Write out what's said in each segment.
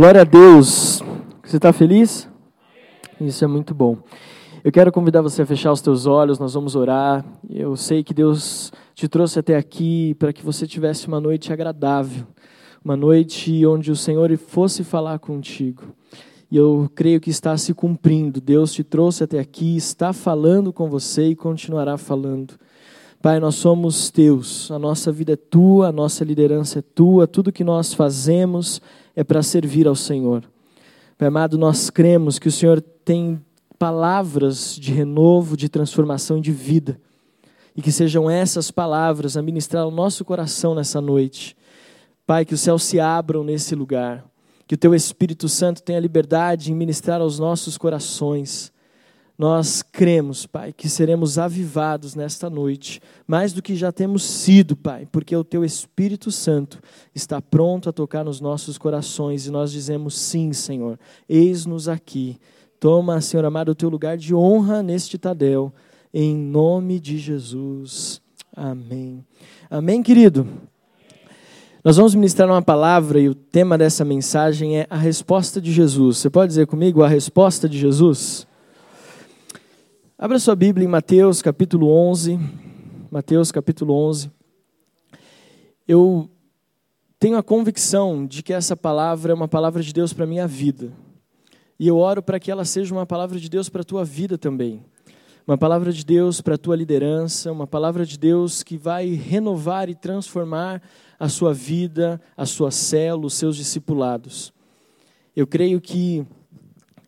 Glória a Deus. Você está feliz? Isso é muito bom. Eu quero convidar você a fechar os teus olhos, nós vamos orar. Eu sei que Deus te trouxe até aqui para que você tivesse uma noite agradável, uma noite onde o Senhor fosse falar contigo. E eu creio que está se cumprindo. Deus te trouxe até aqui, está falando com você e continuará falando. Pai, nós somos teus, a nossa vida é tua, a nossa liderança é tua, tudo que nós fazemos é para servir ao Senhor. Pai amado, nós cremos que o Senhor tem palavras de renovo, de transformação e de vida. E que sejam essas palavras a ministrar o nosso coração nessa noite. Pai, que os céus se abram nesse lugar. Que o Teu Espírito Santo tenha liberdade em ministrar aos nossos corações. Nós cremos, Pai, que seremos avivados nesta noite, mais do que já temos sido, Pai, porque o Teu Espírito Santo está pronto a tocar nos nossos corações e nós dizemos sim, Senhor, eis-nos aqui. Toma, Senhor amado, o Teu lugar de honra neste Tadel, em nome de Jesus. Amém. Amém, querido? Nós vamos ministrar uma palavra e o tema dessa mensagem é a resposta de Jesus. Você pode dizer comigo a resposta de Jesus? Abra sua Bíblia em Mateus capítulo 11. Mateus capítulo 11. Eu tenho a convicção de que essa palavra é uma palavra de Deus para a minha vida. E eu oro para que ela seja uma palavra de Deus para a tua vida também. Uma palavra de Deus para a tua liderança, uma palavra de Deus que vai renovar e transformar a sua vida, a sua célula, os seus discipulados. Eu creio que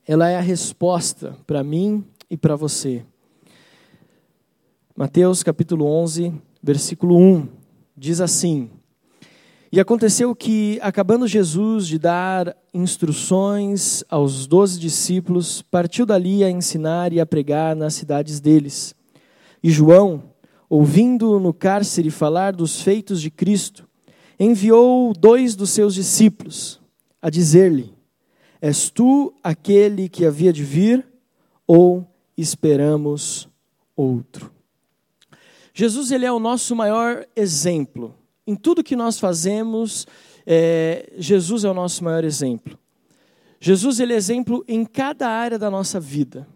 ela é a resposta para mim e para você. Mateus capítulo 11, versículo 1, diz assim: E aconteceu que, acabando Jesus de dar instruções aos doze discípulos, partiu dali a ensinar e a pregar nas cidades deles. E João, ouvindo no cárcere falar dos feitos de Cristo, enviou dois dos seus discípulos a dizer-lhe: És tu aquele que havia de vir, ou esperamos outro. Jesus ele é o nosso maior exemplo. Em tudo que nós fazemos, é, Jesus é o nosso maior exemplo. Jesus ele é exemplo em cada área da nossa vida.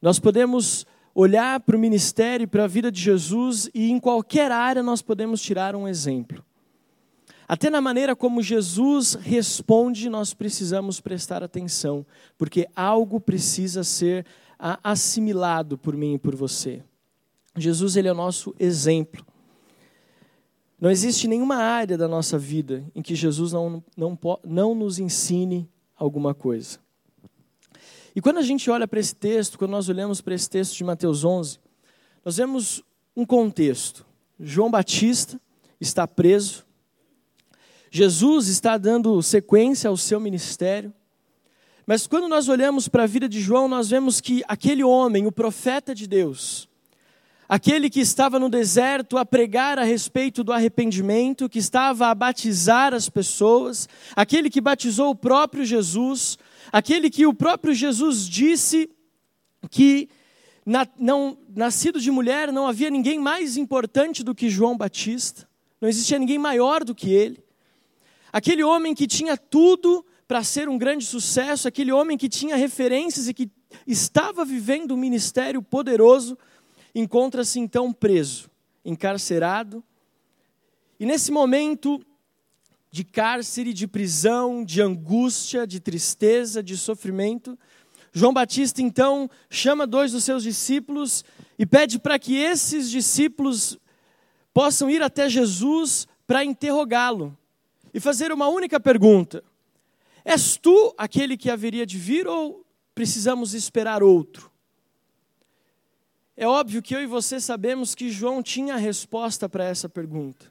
Nós podemos olhar para o ministério para a vida de Jesus e em qualquer área nós podemos tirar um exemplo. Até na maneira como Jesus responde, nós precisamos prestar atenção, porque algo precisa ser assimilado por mim e por você. Jesus ele é o nosso exemplo. Não existe nenhuma área da nossa vida em que Jesus não, não, não nos ensine alguma coisa. E quando a gente olha para esse texto, quando nós olhamos para esse texto de Mateus 11, nós vemos um contexto. João Batista está preso, Jesus está dando sequência ao seu ministério, mas quando nós olhamos para a vida de João, nós vemos que aquele homem, o profeta de Deus, aquele que estava no deserto a pregar a respeito do arrependimento, que estava a batizar as pessoas, aquele que batizou o próprio Jesus, aquele que o próprio Jesus disse que na, não, nascido de mulher não havia ninguém mais importante do que João Batista, não existia ninguém maior do que ele. Aquele homem que tinha tudo para ser um grande sucesso, aquele homem que tinha referências e que estava vivendo um ministério poderoso, encontra-se então preso, encarcerado. E nesse momento de cárcere, de prisão, de angústia, de tristeza, de sofrimento, João Batista então chama dois dos seus discípulos e pede para que esses discípulos possam ir até Jesus para interrogá-lo e fazer uma única pergunta: És tu aquele que haveria de vir ou precisamos esperar outro? É óbvio que eu e você sabemos que João tinha a resposta para essa pergunta.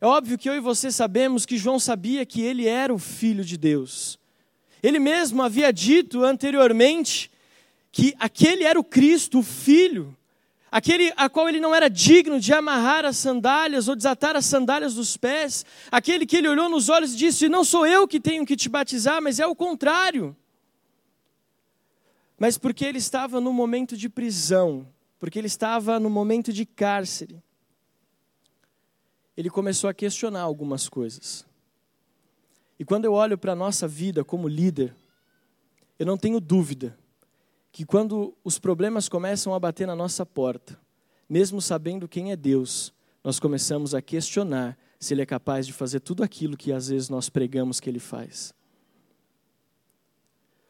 É óbvio que eu e você sabemos que João sabia que ele era o filho de Deus. Ele mesmo havia dito anteriormente que aquele era o Cristo, o filho, aquele a qual ele não era digno de amarrar as sandálias ou desatar as sandálias dos pés, aquele que ele olhou nos olhos e disse: Não sou eu que tenho que te batizar, mas é o contrário. Mas porque ele estava no momento de prisão, porque ele estava no momento de cárcere, ele começou a questionar algumas coisas. E quando eu olho para a nossa vida como líder, eu não tenho dúvida que quando os problemas começam a bater na nossa porta, mesmo sabendo quem é Deus, nós começamos a questionar se Ele é capaz de fazer tudo aquilo que às vezes nós pregamos que Ele faz.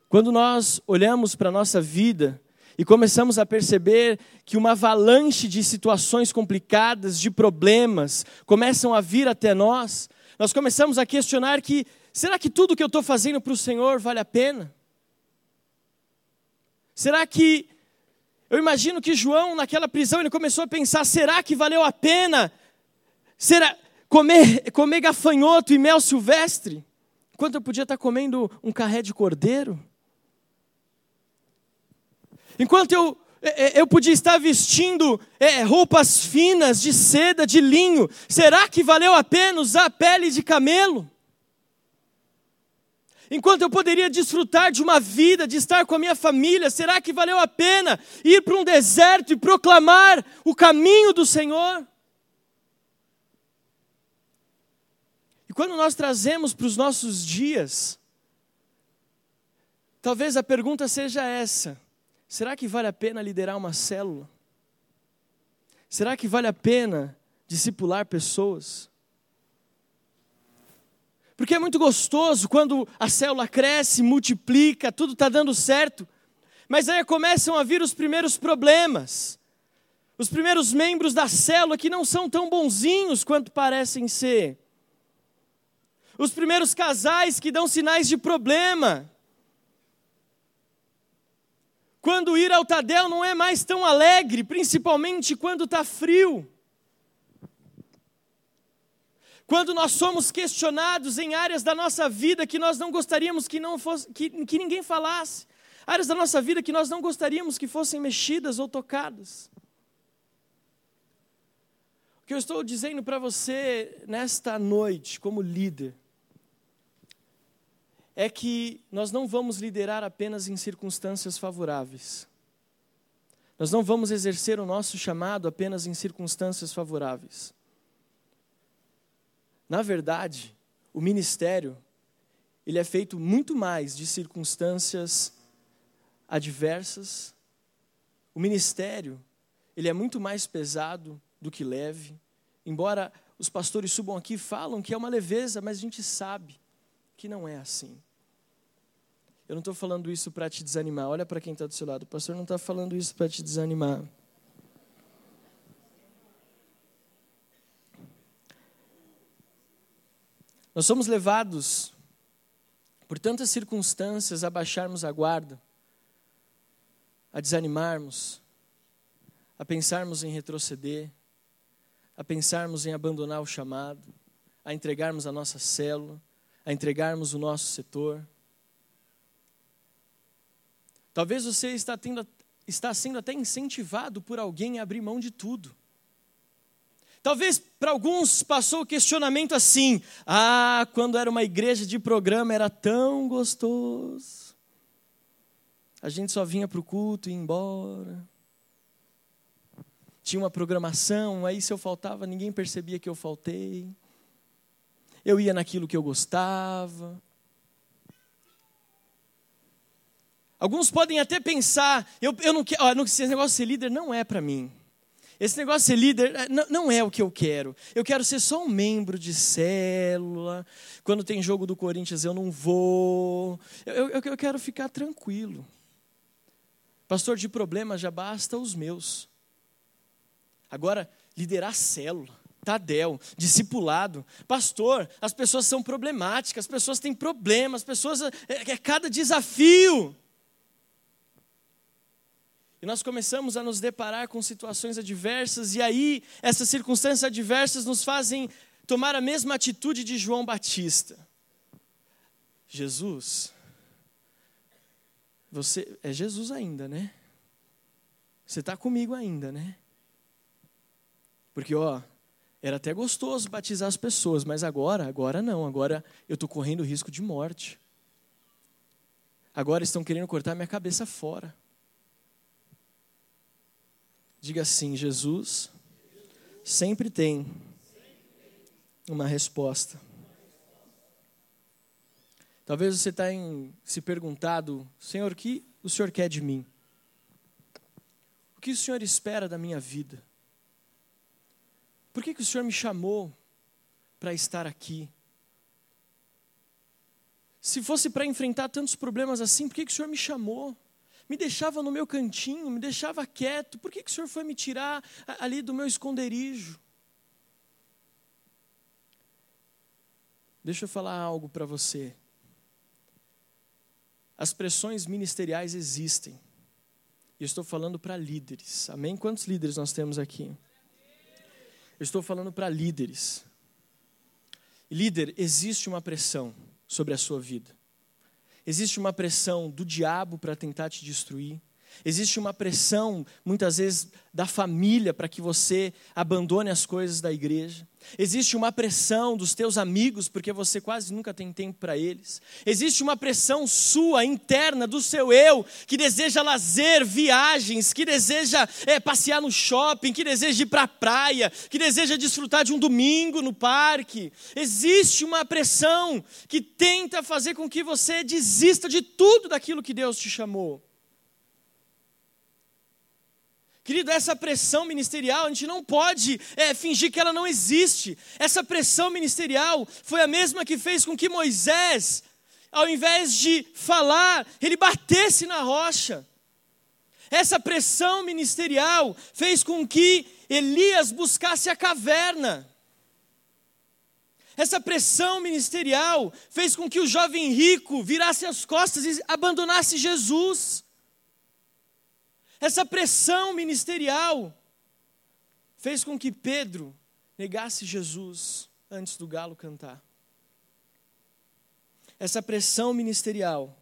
Quando nós olhamos para a nossa vida e começamos a perceber que uma avalanche de situações complicadas, de problemas, começam a vir até nós, nós começamos a questionar que será que tudo que eu estou fazendo para o Senhor vale a pena? Será que. Eu imagino que João, naquela prisão, ele começou a pensar: será que valeu a pena será, comer, comer gafanhoto e mel silvestre? Enquanto eu podia estar comendo um carré de cordeiro? Enquanto eu, eu podia estar vestindo é, roupas finas de seda, de linho, será que valeu a pena usar pele de camelo? Enquanto eu poderia desfrutar de uma vida, de estar com a minha família, será que valeu a pena ir para um deserto e proclamar o caminho do Senhor? E quando nós trazemos para os nossos dias, talvez a pergunta seja essa: será que vale a pena liderar uma célula? Será que vale a pena discipular pessoas? Porque é muito gostoso quando a célula cresce, multiplica, tudo está dando certo. Mas aí começam a vir os primeiros problemas. Os primeiros membros da célula que não são tão bonzinhos quanto parecem ser. Os primeiros casais que dão sinais de problema. Quando ir ao Tadel não é mais tão alegre, principalmente quando está frio. Quando nós somos questionados em áreas da nossa vida que nós não gostaríamos que, não fosse, que, que ninguém falasse, áreas da nossa vida que nós não gostaríamos que fossem mexidas ou tocadas. O que eu estou dizendo para você nesta noite, como líder, é que nós não vamos liderar apenas em circunstâncias favoráveis. Nós não vamos exercer o nosso chamado apenas em circunstâncias favoráveis. Na verdade, o ministério ele é feito muito mais de circunstâncias adversas. O ministério ele é muito mais pesado do que leve. Embora os pastores subam aqui e falam que é uma leveza, mas a gente sabe que não é assim. Eu não estou falando isso para te desanimar. Olha para quem está do seu lado. O pastor não está falando isso para te desanimar. Nós somos levados por tantas circunstâncias a baixarmos a guarda, a desanimarmos, a pensarmos em retroceder, a pensarmos em abandonar o chamado, a entregarmos a nossa célula, a entregarmos o nosso setor. Talvez você está, tendo, está sendo até incentivado por alguém a abrir mão de tudo. Talvez para alguns passou o questionamento assim: ah, quando era uma igreja de programa era tão gostoso. A gente só vinha para o culto e ia embora. Tinha uma programação, aí se eu faltava, ninguém percebia que eu faltei. Eu ia naquilo que eu gostava. Alguns podem até pensar, eu, eu não quero, esse negócio de ser líder não é para mim. Esse negócio de ser líder é, não é o que eu quero. Eu quero ser só um membro de célula. Quando tem jogo do Corinthians, eu não vou. Eu, eu, eu quero ficar tranquilo. Pastor, de problema já basta os meus. Agora, liderar célula, Tadel, discipulado. Pastor, as pessoas são problemáticas, as pessoas têm problemas, as pessoas. É, é cada desafio. E nós começamos a nos deparar com situações adversas, e aí essas circunstâncias adversas nos fazem tomar a mesma atitude de João Batista. Jesus, você é Jesus ainda, né? Você está comigo ainda, né? Porque, ó, era até gostoso batizar as pessoas, mas agora, agora não, agora eu estou correndo risco de morte. Agora estão querendo cortar minha cabeça fora. Diga assim: Jesus sempre tem uma resposta. Talvez você tenha se perguntado, Senhor, o que o Senhor quer de mim? O que o Senhor espera da minha vida? Por que, que o Senhor me chamou para estar aqui? Se fosse para enfrentar tantos problemas assim, por que, que o Senhor me chamou? Me deixava no meu cantinho, me deixava quieto, por que, que o Senhor foi me tirar ali do meu esconderijo? Deixa eu falar algo para você. As pressões ministeriais existem. E estou falando para líderes. Amém? Quantos líderes nós temos aqui? Eu estou falando para líderes. Líder, existe uma pressão sobre a sua vida. Existe uma pressão do diabo para tentar te destruir. Existe uma pressão, muitas vezes, da família para que você abandone as coisas da igreja. Existe uma pressão dos teus amigos, porque você quase nunca tem tempo para eles. Existe uma pressão sua, interna, do seu eu, que deseja lazer, viagens, que deseja é, passear no shopping, que deseja ir para a praia, que deseja desfrutar de um domingo no parque. Existe uma pressão que tenta fazer com que você desista de tudo daquilo que Deus te chamou. Querido, essa pressão ministerial, a gente não pode é, fingir que ela não existe. Essa pressão ministerial foi a mesma que fez com que Moisés, ao invés de falar, ele batesse na rocha. Essa pressão ministerial fez com que Elias buscasse a caverna. Essa pressão ministerial fez com que o jovem rico virasse as costas e abandonasse Jesus. Essa pressão ministerial fez com que Pedro negasse Jesus antes do galo cantar. Essa pressão ministerial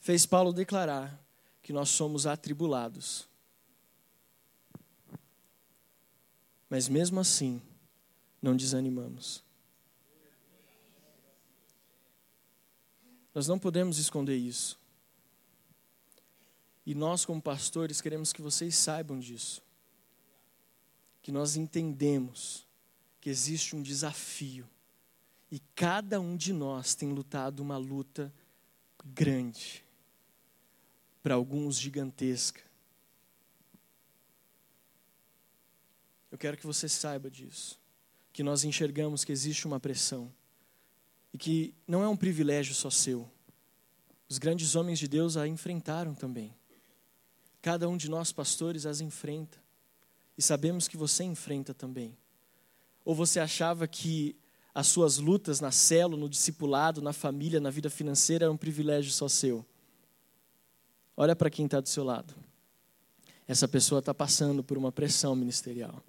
fez Paulo declarar que nós somos atribulados. Mas mesmo assim, não desanimamos. Nós não podemos esconder isso. E nós, como pastores, queremos que vocês saibam disso. Que nós entendemos que existe um desafio. E cada um de nós tem lutado uma luta grande. Para alguns, gigantesca. Eu quero que você saiba disso. Que nós enxergamos que existe uma pressão. E que não é um privilégio só seu. Os grandes homens de Deus a enfrentaram também. Cada um de nós, pastores, as enfrenta. E sabemos que você enfrenta também. Ou você achava que as suas lutas na célula, no discipulado, na família, na vida financeira eram um privilégio só seu? Olha para quem está do seu lado. Essa pessoa está passando por uma pressão ministerial.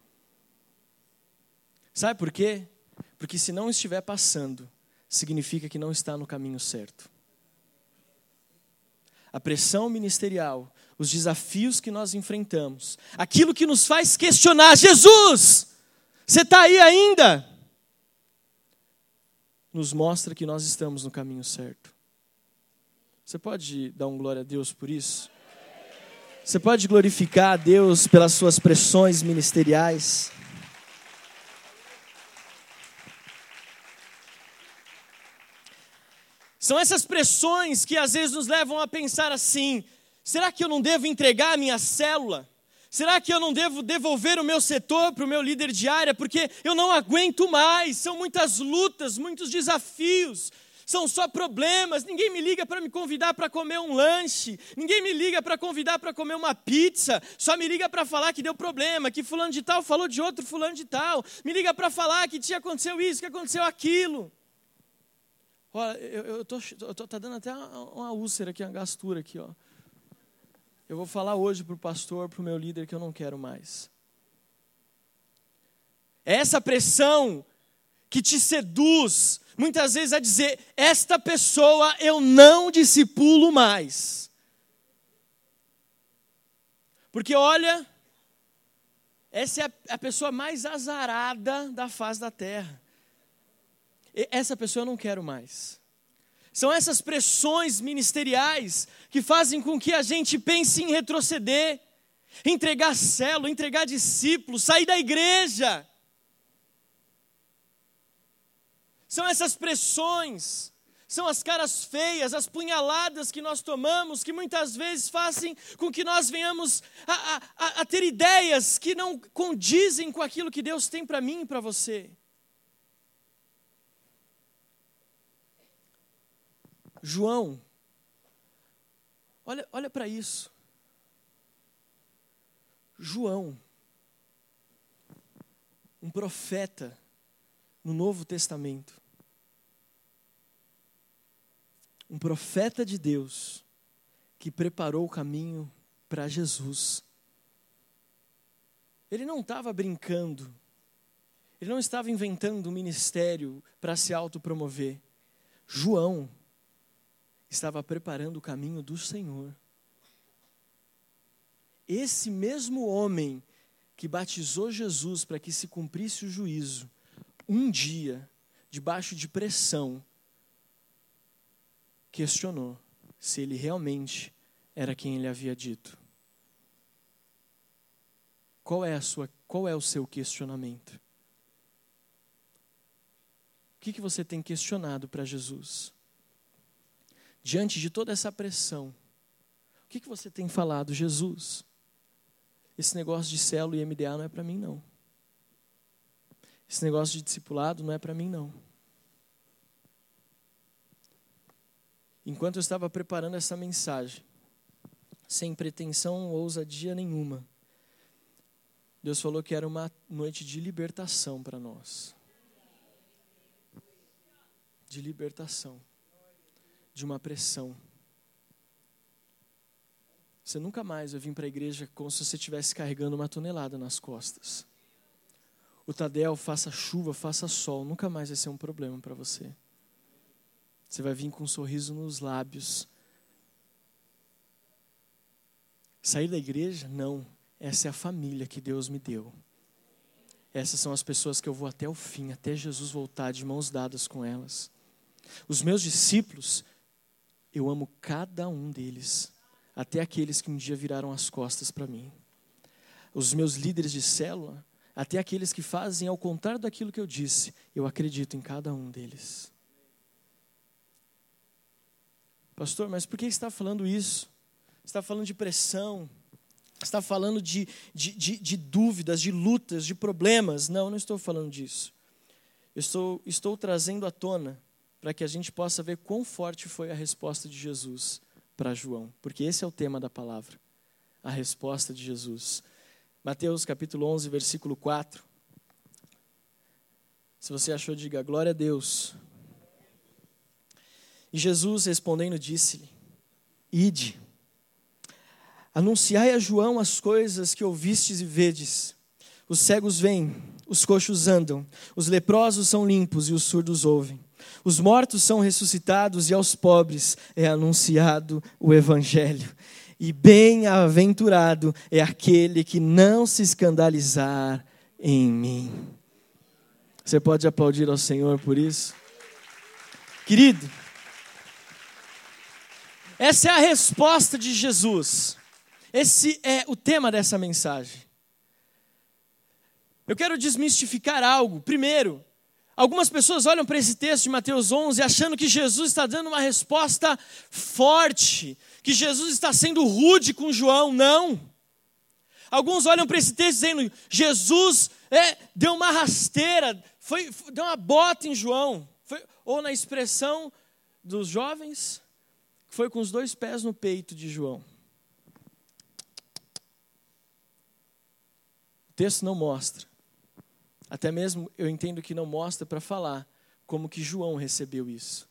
Sabe por quê? Porque se não estiver passando, significa que não está no caminho certo. A pressão ministerial os desafios que nós enfrentamos, aquilo que nos faz questionar: Jesus, você está aí ainda? Nos mostra que nós estamos no caminho certo. Você pode dar um glória a Deus por isso? Você pode glorificar a Deus pelas suas pressões ministeriais? São essas pressões que às vezes nos levam a pensar assim: Será que eu não devo entregar a minha célula? Será que eu não devo devolver o meu setor para o meu líder de área? Porque eu não aguento mais. São muitas lutas, muitos desafios. São só problemas. Ninguém me liga para me convidar para comer um lanche. Ninguém me liga para convidar para comer uma pizza. Só me liga para falar que deu problema, que fulano de tal falou de outro fulano de tal. Me liga para falar que tinha aconteceu isso, que aconteceu aquilo. Olha, eu estou tá dando até uma, uma úlcera aqui, uma gastura aqui, ó. Eu vou falar hoje para o pastor, para o meu líder, que eu não quero mais. É essa pressão que te seduz, muitas vezes, a dizer: esta pessoa eu não discipulo mais. Porque olha, essa é a, pessoa mais azarada da face da terra. essa pessoa eu não quero mais. São essas pressões ministeriais que fazem com que a gente pense em retroceder, entregar célula, entregar discípulos, sair da igreja. São essas pressões são as caras feias, as punhaladas que nós tomamos, que muitas vezes fazem com que nós venhamos a, a, a ter ideias que não condizem com aquilo que Deus tem para mim e para você. João, olha, olha para isso. João, um profeta no Novo Testamento, um profeta de Deus que preparou o caminho para Jesus. Ele não estava brincando, ele não estava inventando um ministério para se autopromover. João estava preparando o caminho do Senhor. Esse mesmo homem que batizou Jesus para que se cumprisse o juízo, um dia, debaixo de pressão, questionou se ele realmente era quem ele havia dito. Qual é a sua, qual é o seu questionamento? O que, que você tem questionado para Jesus? Diante de toda essa pressão, o que, que você tem falado, Jesus? Esse negócio de célula e MDA não é para mim, não. Esse negócio de discipulado não é para mim, não. Enquanto eu estava preparando essa mensagem, sem pretensão ou ousadia nenhuma, Deus falou que era uma noite de libertação para nós. De libertação. De uma pressão. Você nunca mais vai vir para a igreja como se você estivesse carregando uma tonelada nas costas. O Tadel, faça chuva, faça sol, nunca mais vai ser um problema para você. Você vai vir com um sorriso nos lábios. Sair da igreja? Não. Essa é a família que Deus me deu. Essas são as pessoas que eu vou até o fim, até Jesus voltar de mãos dadas com elas. Os meus discípulos, eu amo cada um deles, até aqueles que um dia viraram as costas para mim. Os meus líderes de célula, até aqueles que fazem ao contrário daquilo que eu disse, eu acredito em cada um deles. Pastor, mas por que está falando isso? Está falando de pressão, está falando de, de, de, de, dúvidas, de lutas, de problemas. Não, não estou falando disso. Eu estou, estou trazendo à tona para que a gente possa ver quão forte foi a resposta de Jesus para João, porque esse é o tema da palavra, a resposta de Jesus. Mateus capítulo 11, versículo 4. Se você achou, diga glória a Deus. E Jesus respondendo disse-lhe: Ide, anunciai a João as coisas que ouvistes e vedes. Os cegos vêm, os coxos andam, os leprosos são limpos e os surdos ouvem. Os mortos são ressuscitados e aos pobres é anunciado o evangelho. E bem-aventurado é aquele que não se escandalizar em mim. Você pode aplaudir ao Senhor por isso? Querido, essa é a resposta de Jesus. Esse é o tema dessa mensagem. Eu quero desmistificar algo. Primeiro, algumas pessoas olham para esse texto de Mateus 11 achando que Jesus está dando uma resposta forte, que Jesus está sendo rude com João. Não. Alguns olham para esse texto dizendo: Jesus é, deu uma rasteira, foi, deu uma bota em João. Foi, ou na expressão dos jovens, foi com os dois pés no peito de João. O texto não mostra. Até mesmo eu entendo que não mostra para falar como que João recebeu isso.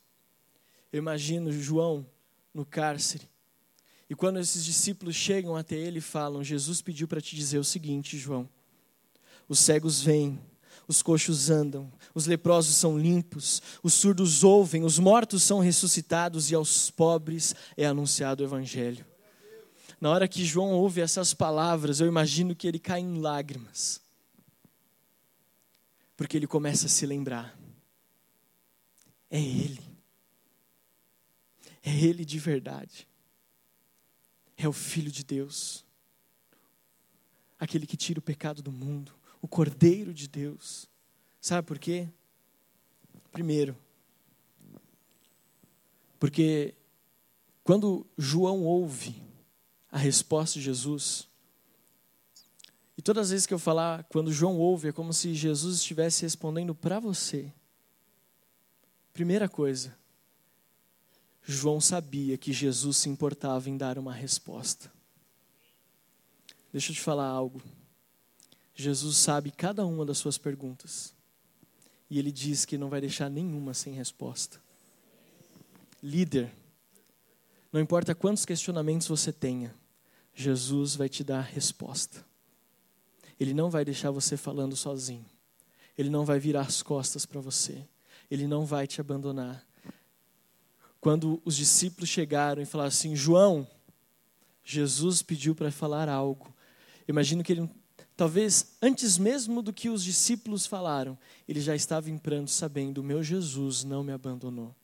Eu imagino João no cárcere. E quando esses discípulos chegam até ele e falam: Jesus pediu para te dizer o seguinte, João: os cegos vêm, os coxos andam, os leprosos são limpos, os surdos ouvem, os mortos são ressuscitados e aos pobres é anunciado o evangelho. Na hora que João ouve essas palavras, eu imagino que ele cai em lágrimas. Porque ele começa a se lembrar. É ele. É ele de verdade. É o filho de Deus. Aquele que tira o pecado do mundo o Cordeiro de Deus. Sabe por quê? Primeiro, Porque quando João ouve a resposta de Jesus, e todas as vezes que eu falar, quando João ouve, é como se Jesus estivesse respondendo para você. Primeira coisa, João sabia que Jesus se importava em dar uma resposta. Deixa eu te falar algo. Jesus sabe cada uma das suas perguntas. E ele diz que não vai deixar nenhuma sem resposta. Líder, não importa quantos questionamentos você tenha, Jesus vai te dar a resposta. Ele não vai deixar você falando sozinho. Ele não vai virar as costas para você. Ele não vai te abandonar. Quando os discípulos chegaram e falaram assim: João, Jesus pediu para falar algo. Imagino que ele, talvez antes mesmo do que os discípulos falaram, ele já estava em pranto, sabendo: meu Jesus não me abandonou.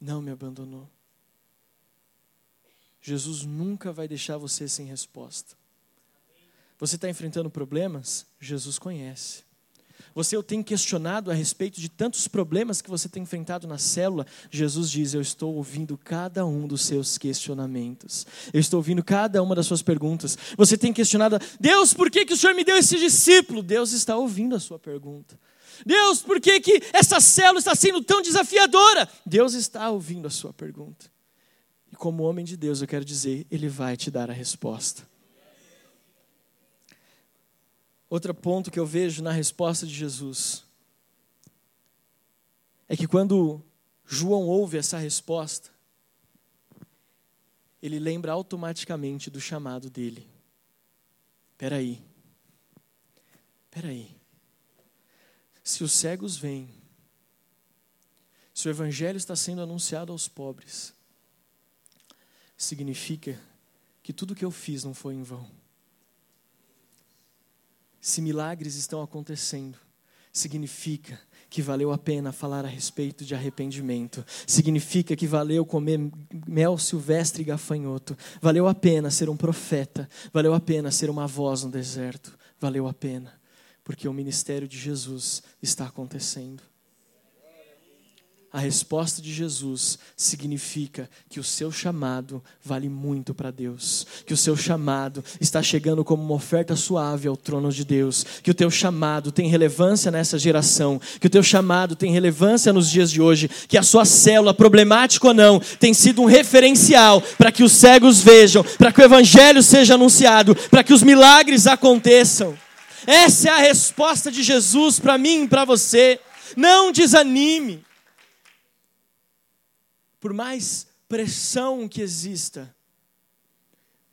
Não me abandonou. Jesus nunca vai deixar você sem resposta. Você está enfrentando problemas? Jesus conhece. Você tem questionado a respeito de tantos problemas que você tem enfrentado na célula. Jesus diz: Eu estou ouvindo cada um dos seus questionamentos. Eu estou ouvindo cada uma das suas perguntas. Você tem questionado: Deus, por que, que o Senhor me deu esse discípulo? Deus está ouvindo a sua pergunta. Deus, por que, que essa célula está sendo tão desafiadora? Deus está ouvindo a sua pergunta. E como homem de Deus, eu quero dizer: Ele vai te dar a resposta. Outro ponto que eu vejo na resposta de Jesus é que quando João ouve essa resposta, ele lembra automaticamente do chamado dele. Espera aí. Espera aí. Se os cegos vêm, se o evangelho está sendo anunciado aos pobres, significa que tudo que eu fiz não foi em vão se milagres estão acontecendo, significa que valeu a pena falar a respeito de arrependimento, significa que valeu comer mel silvestre e gafanhoto, valeu a pena ser um profeta, valeu a pena ser uma voz no deserto, valeu a pena, porque o ministério de Jesus está acontecendo. A resposta de Jesus significa que o seu chamado vale muito para Deus, que o seu chamado está chegando como uma oferta suave ao trono de Deus, que o teu chamado tem relevância nessa geração, que o teu chamado tem relevância nos dias de hoje, que a sua célula, problemática ou não, tem sido um referencial para que os cegos vejam, para que o evangelho seja anunciado, para que os milagres aconteçam. Essa é a resposta de Jesus para mim e para você. Não desanime por mais pressão que exista,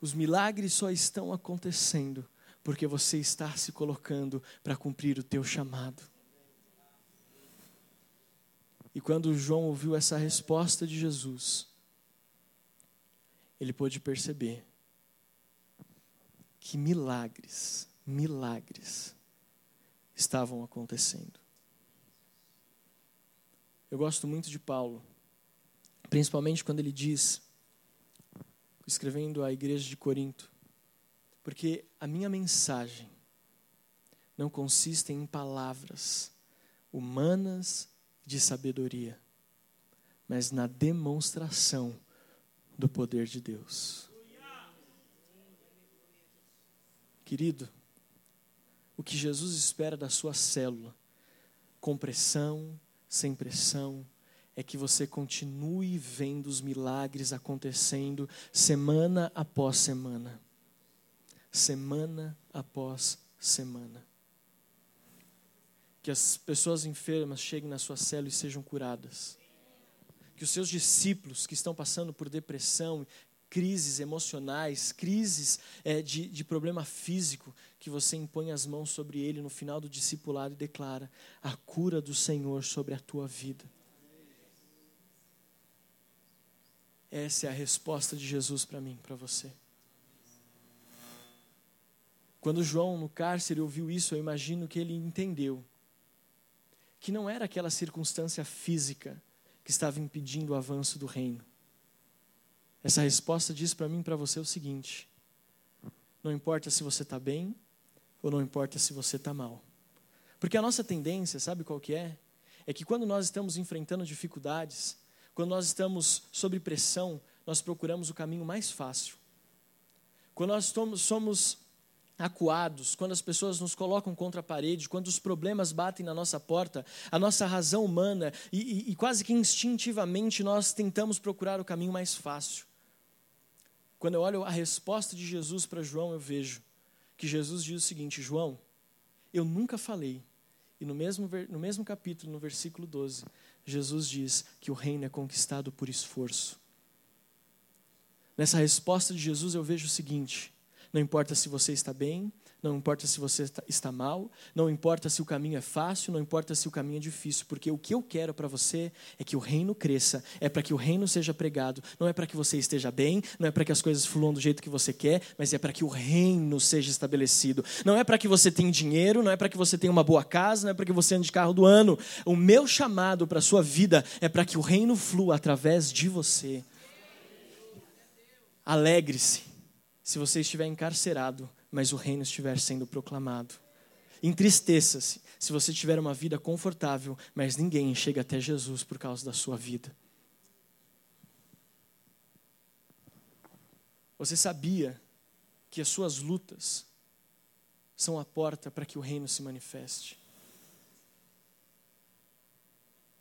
os milagres só estão acontecendo porque você está se colocando para cumprir o teu chamado. E quando João ouviu essa resposta de Jesus, ele pôde perceber que milagres, milagres estavam acontecendo. Eu gosto muito de Paulo. Principalmente quando ele diz, escrevendo à igreja de Corinto, porque a minha mensagem não consiste em palavras humanas de sabedoria, mas na demonstração do poder de Deus. Querido, o que Jesus espera da sua célula, com pressão, sem pressão, é que você continue vendo os milagres acontecendo semana após semana. Semana após semana. Que as pessoas enfermas cheguem na sua célula e sejam curadas. Que os seus discípulos que estão passando por depressão, crises emocionais, crises é, de, de problema físico, que você impõe as mãos sobre ele no final do discipulado e declara a cura do Senhor sobre a tua vida. Essa é a resposta de Jesus para mim, para você. Quando João no cárcere ouviu isso, eu imagino que ele entendeu que não era aquela circunstância física que estava impedindo o avanço do reino. Essa resposta diz para mim e para você o seguinte: não importa se você está bem ou não importa se você está mal. Porque a nossa tendência, sabe qual que é? É que quando nós estamos enfrentando dificuldades, quando nós estamos sob pressão, nós procuramos o caminho mais fácil. Quando nós somos acuados, quando as pessoas nos colocam contra a parede, quando os problemas batem na nossa porta, a nossa razão humana e, e, e quase que instintivamente nós tentamos procurar o caminho mais fácil. Quando eu olho a resposta de Jesus para João, eu vejo que Jesus diz o seguinte: João, eu nunca falei. E no mesmo, no mesmo capítulo, no versículo 12, Jesus diz que o reino é conquistado por esforço. Nessa resposta de Jesus, eu vejo o seguinte: não importa se você está bem, não importa se você está mal, não importa se o caminho é fácil, não importa se o caminho é difícil, porque o que eu quero para você é que o reino cresça, é para que o reino seja pregado, não é para que você esteja bem, não é para que as coisas fluam do jeito que você quer, mas é para que o reino seja estabelecido. Não é para que você tenha dinheiro, não é para que você tenha uma boa casa, não é para que você ande de carro do ano. O meu chamado para a sua vida é para que o reino flua através de você. Alegre-se se você estiver encarcerado, mas o reino estiver sendo proclamado. Entristeça-se se você tiver uma vida confortável, mas ninguém chega até Jesus por causa da sua vida. Você sabia que as suas lutas são a porta para que o reino se manifeste?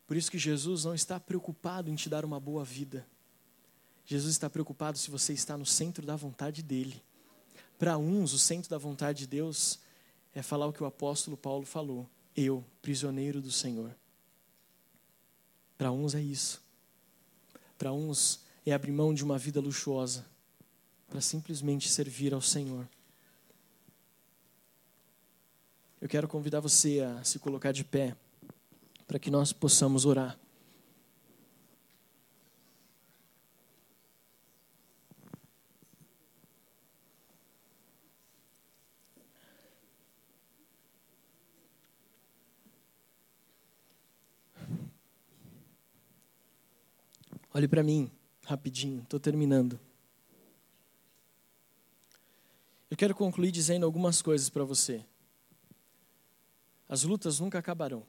Por isso que Jesus não está preocupado em te dar uma boa vida. Jesus está preocupado se você está no centro da vontade dele. Para uns, o centro da vontade de Deus é falar o que o apóstolo Paulo falou: Eu, prisioneiro do Senhor. Para uns é isso. Para uns é abrir mão de uma vida luxuosa para simplesmente servir ao Senhor. Eu quero convidar você a se colocar de pé para que nós possamos orar. Olhe para mim, rapidinho, estou terminando. Eu quero concluir dizendo algumas coisas para você. As lutas nunca acabarão.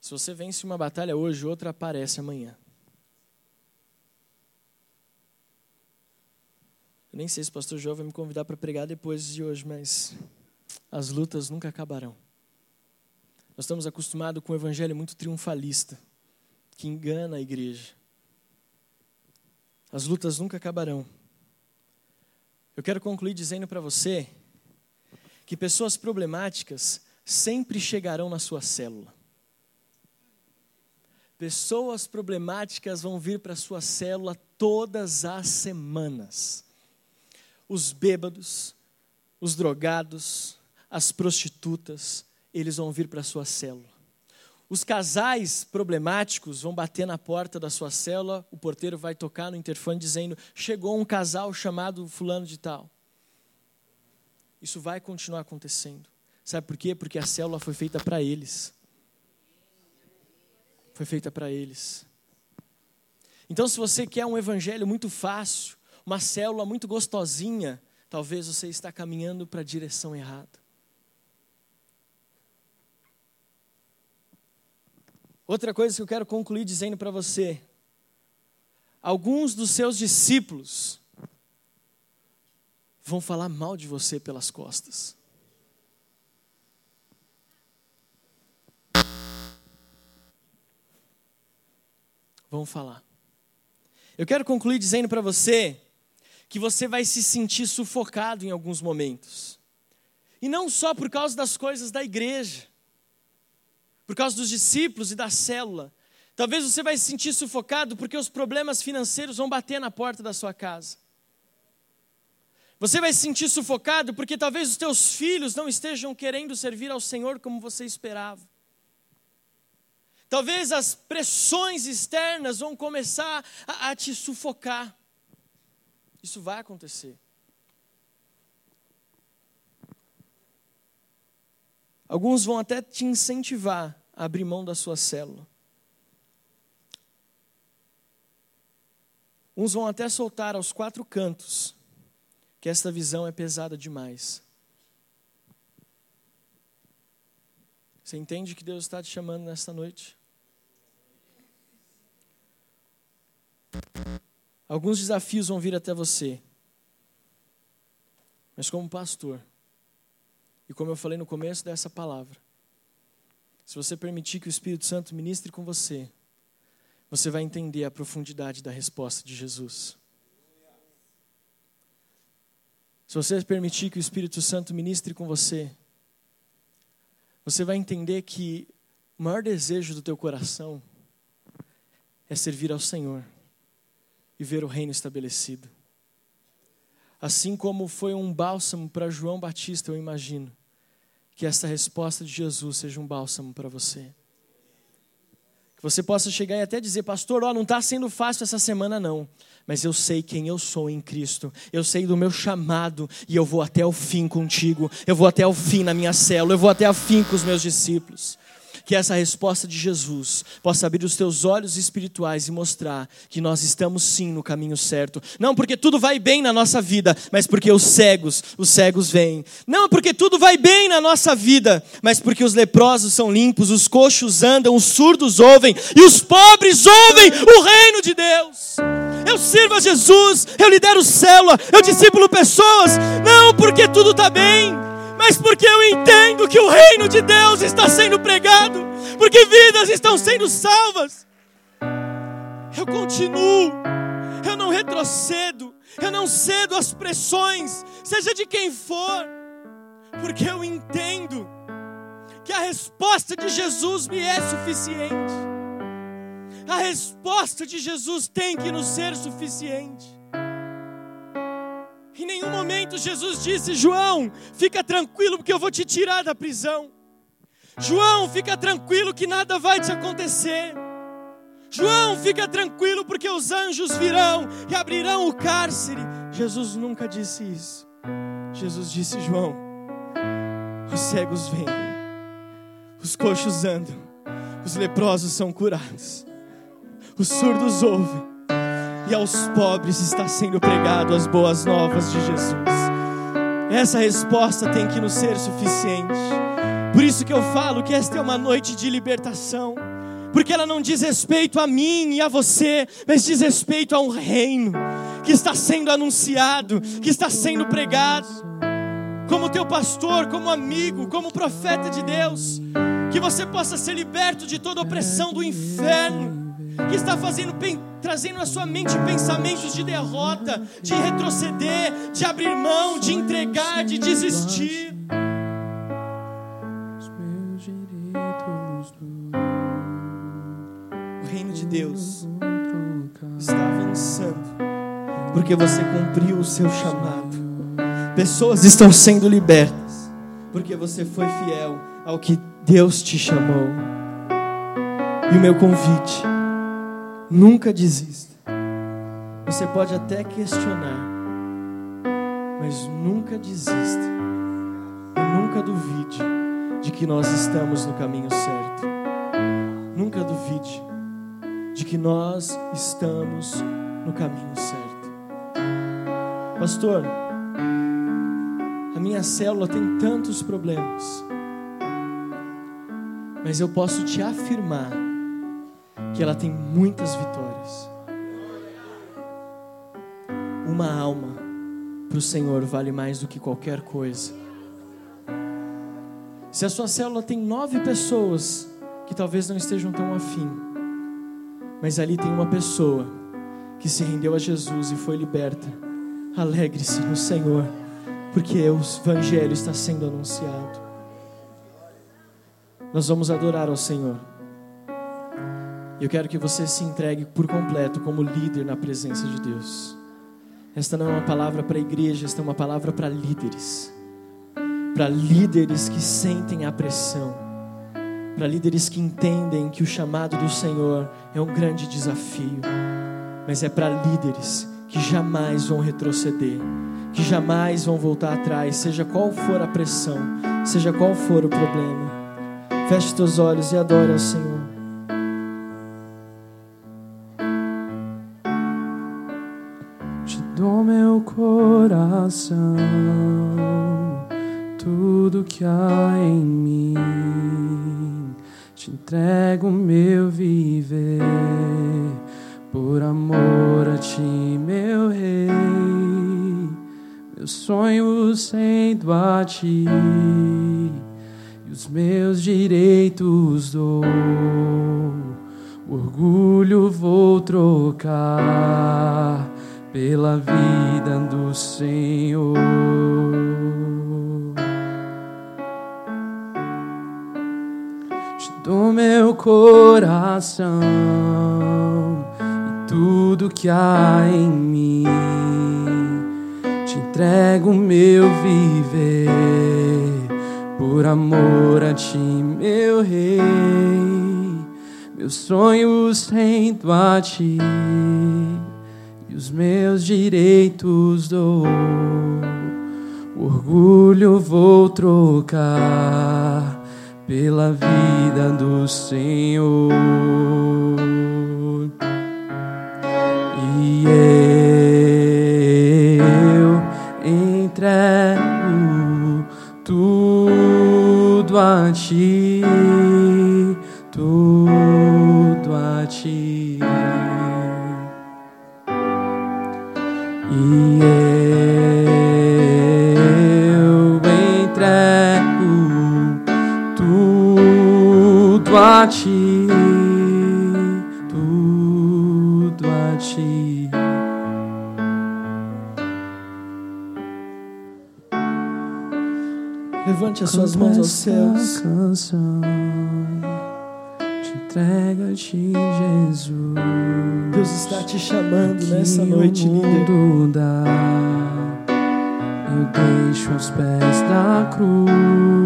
Se você vence uma batalha hoje, outra aparece amanhã. Eu nem sei se o pastor João vai me convidar para pregar depois de hoje, mas as lutas nunca acabarão. Nós estamos acostumados com um evangelho muito triunfalista que engana a igreja. As lutas nunca acabarão. Eu quero concluir dizendo para você que pessoas problemáticas sempre chegarão na sua célula. Pessoas problemáticas vão vir para a sua célula todas as semanas. Os bêbados, os drogados, as prostitutas, eles vão vir para a sua célula. Os casais problemáticos vão bater na porta da sua célula, o porteiro vai tocar no interfone dizendo: chegou um casal chamado Fulano de Tal. Isso vai continuar acontecendo. Sabe por quê? Porque a célula foi feita para eles. Foi feita para eles. Então, se você quer um evangelho muito fácil, uma célula muito gostosinha, talvez você está caminhando para a direção errada. Outra coisa que eu quero concluir dizendo para você: alguns dos seus discípulos vão falar mal de você pelas costas. Vão falar. Eu quero concluir dizendo para você que você vai se sentir sufocado em alguns momentos. E não só por causa das coisas da igreja por causa dos discípulos e da célula. Talvez você vai se sentir sufocado porque os problemas financeiros vão bater na porta da sua casa. Você vai se sentir sufocado porque talvez os teus filhos não estejam querendo servir ao Senhor como você esperava. Talvez as pressões externas vão começar a, a te sufocar. Isso vai acontecer. Alguns vão até te incentivar abrir mão da sua célula. Uns vão até soltar aos quatro cantos que esta visão é pesada demais. Você entende que Deus está te chamando nesta noite? Alguns desafios vão vir até você. Mas como pastor, e como eu falei no começo dessa palavra, se você permitir que o Espírito Santo ministre com você, você vai entender a profundidade da resposta de Jesus. Se você permitir que o Espírito Santo ministre com você, você vai entender que o maior desejo do teu coração é servir ao Senhor e ver o reino estabelecido. Assim como foi um bálsamo para João Batista, eu imagino que essa resposta de Jesus seja um bálsamo para você. Que você possa chegar e até dizer, pastor, ó, não está sendo fácil essa semana, não. Mas eu sei quem eu sou em Cristo. Eu sei do meu chamado e eu vou até o fim contigo. Eu vou até o fim na minha célula. Eu vou até o fim com os meus discípulos que essa resposta de Jesus possa abrir os teus olhos espirituais e mostrar que nós estamos sim no caminho certo. Não porque tudo vai bem na nossa vida, mas porque os cegos, os cegos vêm. Não porque tudo vai bem na nossa vida, mas porque os leprosos são limpos, os coxos andam, os surdos ouvem e os pobres ouvem o reino de Deus. Eu sirvo a Jesus, eu lidero célula, eu discipulo pessoas, não porque tudo está bem mas porque eu entendo que o reino de Deus está sendo pregado, porque vidas estão sendo salvas. Eu continuo, eu não retrocedo, eu não cedo às pressões, seja de quem for, porque eu entendo que a resposta de Jesus me é suficiente. A resposta de Jesus tem que nos ser suficiente. Em nenhum momento Jesus disse: João, fica tranquilo, porque eu vou te tirar da prisão. João, fica tranquilo que nada vai te acontecer. João, fica tranquilo, porque os anjos virão e abrirão o cárcere. Jesus nunca disse isso. Jesus disse: João, os cegos vêm, os coxos andam, os leprosos são curados, os surdos ouvem e aos pobres está sendo pregado as boas novas de Jesus. Essa resposta tem que nos ser suficiente. Por isso que eu falo que esta é uma noite de libertação, porque ela não diz respeito a mim e a você, mas diz respeito a um reino que está sendo anunciado, que está sendo pregado. Como teu pastor, como amigo, como profeta de Deus, que você possa ser liberto de toda opressão do inferno que está fazendo, trazendo na sua mente pensamentos de derrota, de retroceder, de abrir mão, de entregar, de desistir. O reino de Deus está avançando, porque você cumpriu o seu chamado. Pessoas estão sendo libertas, porque você foi fiel ao que Deus te chamou. E o meu convite Nunca desista. Você pode até questionar, mas nunca desista. E nunca duvide de que nós estamos no caminho certo. Nunca duvide de que nós estamos no caminho certo. Pastor, a minha célula tem tantos problemas, mas eu posso te afirmar que ela tem muitas vitórias. Uma alma para o Senhor vale mais do que qualquer coisa. Se a sua célula tem nove pessoas que talvez não estejam tão afim, mas ali tem uma pessoa que se rendeu a Jesus e foi liberta, alegre-se no Senhor, porque o Evangelho está sendo anunciado. Nós vamos adorar ao Senhor. Eu quero que você se entregue por completo como líder na presença de Deus. Esta não é uma palavra para a igreja, esta é uma palavra para líderes. Para líderes que sentem a pressão. Para líderes que entendem que o chamado do Senhor é um grande desafio. Mas é para líderes que jamais vão retroceder, que jamais vão voltar atrás, seja qual for a pressão, seja qual for o problema. Feche teus olhos e adore ao Senhor. Coração tudo que há em mim. Te entrego meu viver, por amor a ti, meu rei, meus sonhos rendo a ti e os meus direitos dou. O orgulho vou trocar pela vida do Senhor. Te dou meu coração e tudo que há em mim. Te entrego meu viver por amor a ti, meu rei. Meus sonhos rendo a ti e os meus direitos dou. O orgulho vou trocar pela vida do Senhor. E eu entrego tudo a ti, a ti, tudo a ti. Levante as suas mãos aos céus. Canção, te entrega a ti, Jesus. Deus está te chamando nessa noite, dá. Eu deixo aos pés da cruz.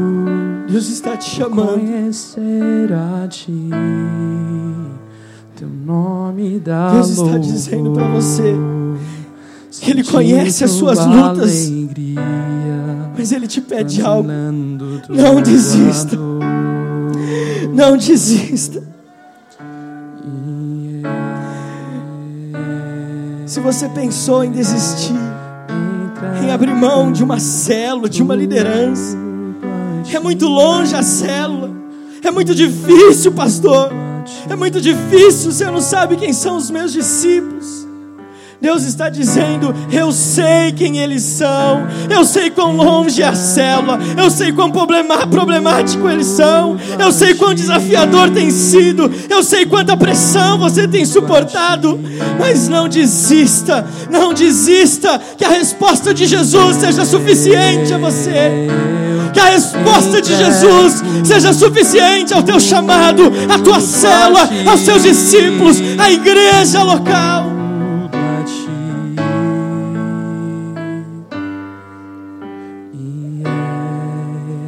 Deus está te chamando. Conhecer a ti, teu nome dá Deus está louvor. dizendo para você que Ele conhece as suas lutas, alegria, mas Ele te pede algo. Não desista. Não desista. E Se você pensou em desistir, em abrir mão de uma célula, de uma liderança, é muito longe a célula, é muito difícil, pastor. É muito difícil, você não sabe quem são os meus discípulos. Deus está dizendo: Eu sei quem eles são, eu sei quão longe é a célula, eu sei quão problemático eles são, eu sei quão desafiador tem sido, eu sei quanta pressão você tem suportado, mas não desista, não desista, que a resposta de Jesus seja suficiente a você. Que a resposta de Jesus seja suficiente ao teu chamado, à tua célula, aos seus discípulos, à igreja local.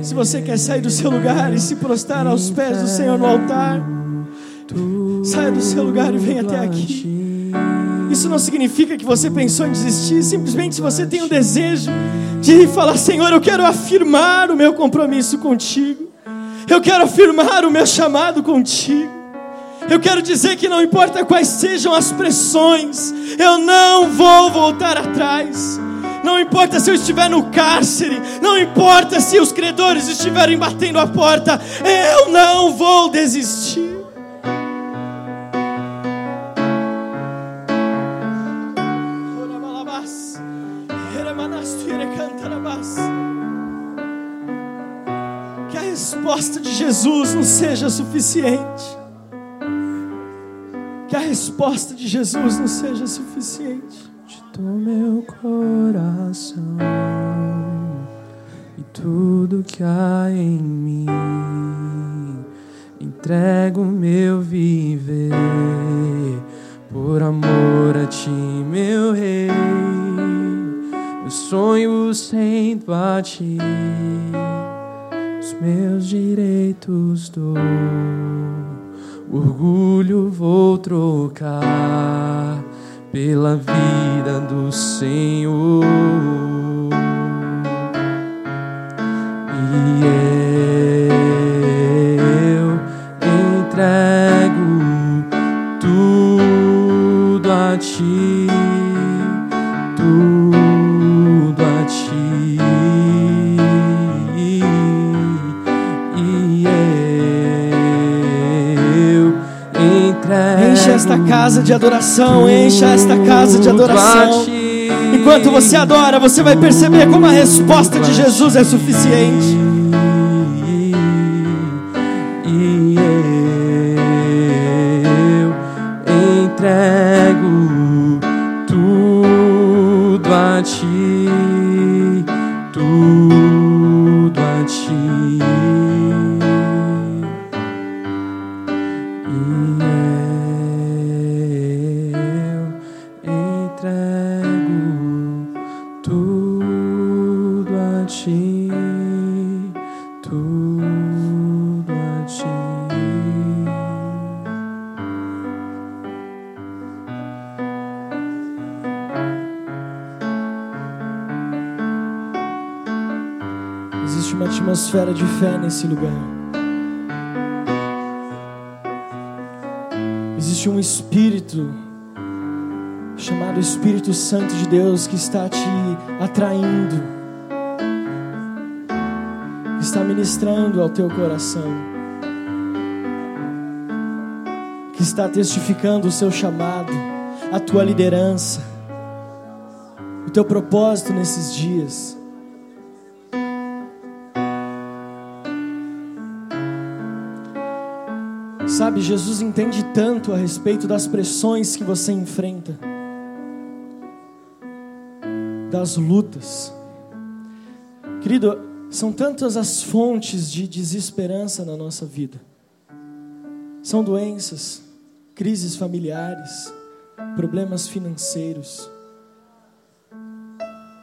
Se você quer sair do seu lugar e se prostrar aos pés do Senhor no altar, saia do seu lugar e venha até aqui. Isso não significa que você pensou em desistir, simplesmente você tem o desejo de falar: Senhor, eu quero afirmar o meu compromisso contigo, eu quero afirmar o meu chamado contigo. Eu quero dizer que não importa quais sejam as pressões, eu não vou voltar atrás. Não importa se eu estiver no cárcere, não importa se os credores estiverem batendo a porta, eu não vou desistir. Que a resposta de Jesus não seja suficiente. Que a resposta de Jesus não seja suficiente. Dou meu coração e tudo que há em mim. Entrego meu viver por amor a ti, meu rei. Meus sonhos rendo a ti, os meus direitos dou. O orgulho vou trocar pela vida do Senhor. Esta casa de adoração, encha esta casa de adoração. Enquanto você adora, você vai perceber como a resposta de Jesus é suficiente. Nesse lugar. Existe um espírito chamado Espírito Santo de Deus que está te atraindo, está ministrando ao teu coração, que está testificando o seu chamado, a tua liderança, o teu propósito nesses dias. Sabe, Jesus entende tanto a respeito das pressões que você enfrenta, das lutas. Querido, são tantas as fontes de desesperança na nossa vida. São doenças, crises familiares, problemas financeiros,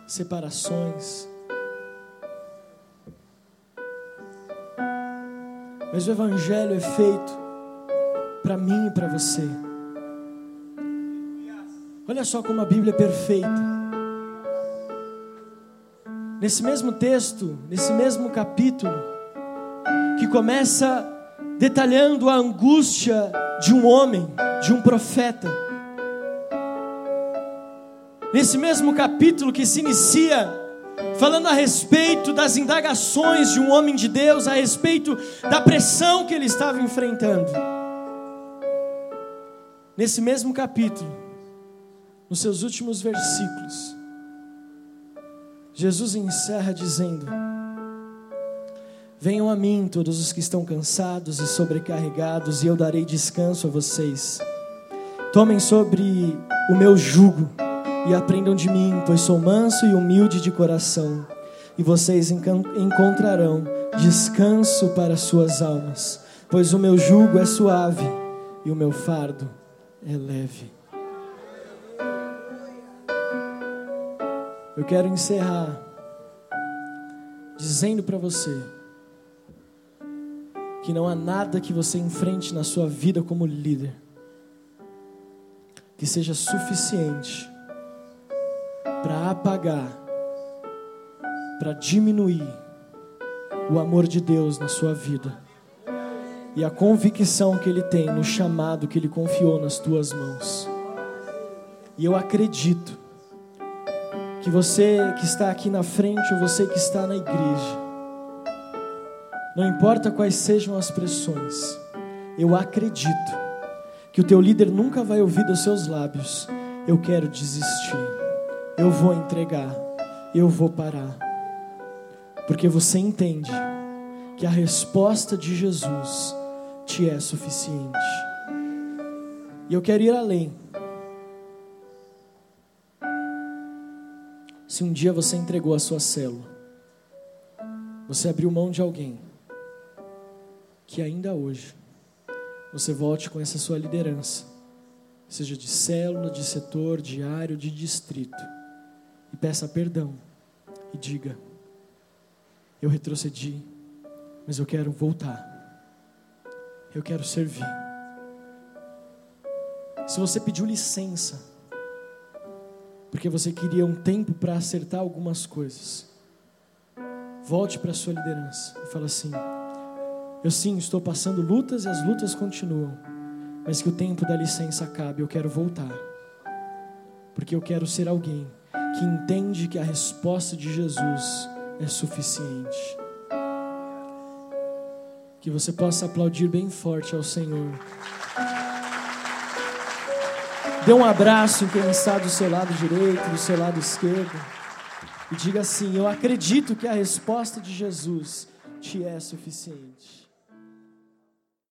separações. Mas o Evangelho é feito para mim e para você. Olha só como a Bíblia é perfeita. Nesse mesmo texto, nesse mesmo capítulo, que começa detalhando a angústia de um homem, de um profeta. Nesse mesmo capítulo que se inicia falando a respeito das indagações de um homem de Deus, a respeito da pressão que ele estava enfrentando. Nesse mesmo capítulo, nos seus últimos versículos, Jesus encerra dizendo: Venham a mim todos os que estão cansados e sobrecarregados, e eu darei descanso a vocês. Tomem sobre o meu jugo e aprendam de mim, pois sou manso e humilde de coração, e vocês encontrarão descanso para suas almas, pois o meu jugo é suave e o meu fardo é leve. Eu quero encerrar dizendo para você que não há nada que você enfrente na sua vida como líder que seja suficiente para apagar, para diminuir o amor de Deus na sua vida e a convicção que Ele tem no chamado que Ele confiou nas tuas mãos. E eu acredito que você que está aqui na frente ou você que está na igreja, não importa quais sejam as pressões, eu acredito que o teu líder nunca vai ouvir dos seus lábios: Eu quero desistir, eu vou entregar, eu vou parar. Porque você entende que a resposta de Jesus te é suficiente. E eu quero ir além. Se um dia você entregou a sua célula, você abriu mão de alguém, que ainda hoje você volte com essa sua liderança, seja de célula, de setor, diário, de distrito, e peça perdão e diga: Eu retrocedi, mas eu quero voltar, eu quero servir. Se você pediu licença, porque você queria um tempo para acertar algumas coisas, volte para a sua liderança e fala assim: eu sim estou passando lutas e as lutas continuam, mas que o tempo da licença acabe, eu quero voltar. Porque eu quero ser alguém que entende que a resposta de Jesus é suficiente. Que você possa aplaudir bem forte ao Senhor. Dê um abraço em quem está do seu lado direito, do seu lado esquerdo. E diga assim: Eu acredito que a resposta de Jesus te é suficiente.